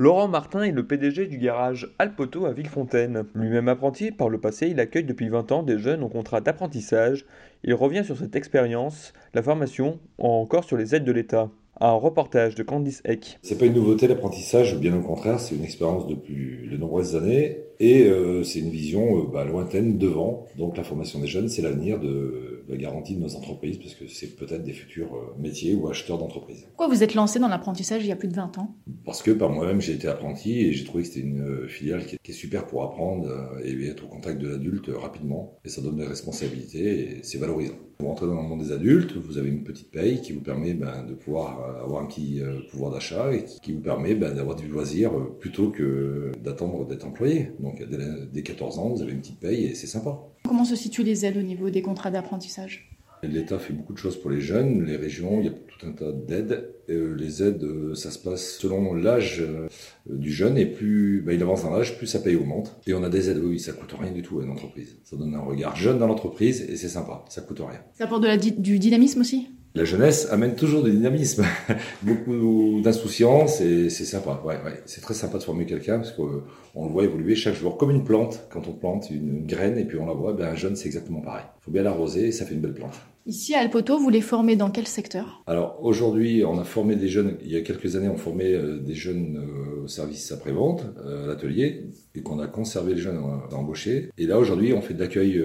Laurent Martin est le PDG du garage Alpoto à Villefontaine. Lui-même apprenti, par le passé, il accueille depuis 20 ans des jeunes en contrat d'apprentissage. Il revient sur cette expérience, la formation, ou encore sur les aides de l'État. Un reportage de Candice Eck. C'est pas une nouveauté l'apprentissage, bien au contraire, c'est une expérience depuis de nombreuses années et euh, c'est une vision euh, bah, lointaine devant. Donc la formation des jeunes, c'est l'avenir de la garantie de nos entreprises parce que c'est peut-être des futurs euh, métiers ou acheteurs d'entreprises. Pourquoi vous êtes lancé dans l'apprentissage il y a plus de 20 ans? Parce que par moi-même j'ai été apprenti et j'ai trouvé que c'était une filiale qui est super pour apprendre et être au contact de l'adulte rapidement et ça donne des responsabilités et c'est valorisant. Vous rentrez dans le monde des adultes, vous avez une petite paye qui vous permet ben, de pouvoir avoir un petit pouvoir d'achat et qui vous permet ben, d'avoir du loisir plutôt que d'attendre d'être employé. Donc dès, dès 14 ans, vous avez une petite paye et c'est sympa. Comment se situent les aides au niveau des contrats d'apprentissage? L'État fait beaucoup de choses pour les jeunes, les régions, il y a tout un tas d'aides. Euh, les aides, euh, ça se passe selon l'âge euh, du jeune et plus bah, il avance dans l'âge, plus sa paye augmente. Et on a des aides, oui, ça coûte rien du tout à une entreprise. Ça donne un regard jeune dans l'entreprise et c'est sympa, ça coûte rien. Ça apporte du dynamisme aussi? La jeunesse amène toujours du dynamisme, beaucoup d'insouciance et c'est sympa. Ouais, ouais. C'est très sympa de former quelqu'un parce qu'on le voit évoluer chaque jour comme une plante. Quand on plante une graine et puis on la voit, ben un jeune c'est exactement pareil. Il faut bien l'arroser et ça fait une belle plante. Ici à Alpoto, vous les formez dans quel secteur? Alors aujourd'hui, on a formé des jeunes. Il y a quelques années, on formait euh, des jeunes euh, au service après-vente, euh, à l'atelier, et qu'on a conservé les jeunes embauchés. Et là aujourd'hui, on fait de l'accueil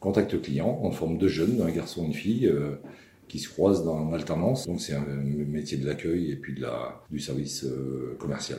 contact client. On forme deux jeunes, un garçon et une fille qui se croisent dans l'alternance. Donc c'est un métier de l'accueil et puis de la, du service euh, commercial.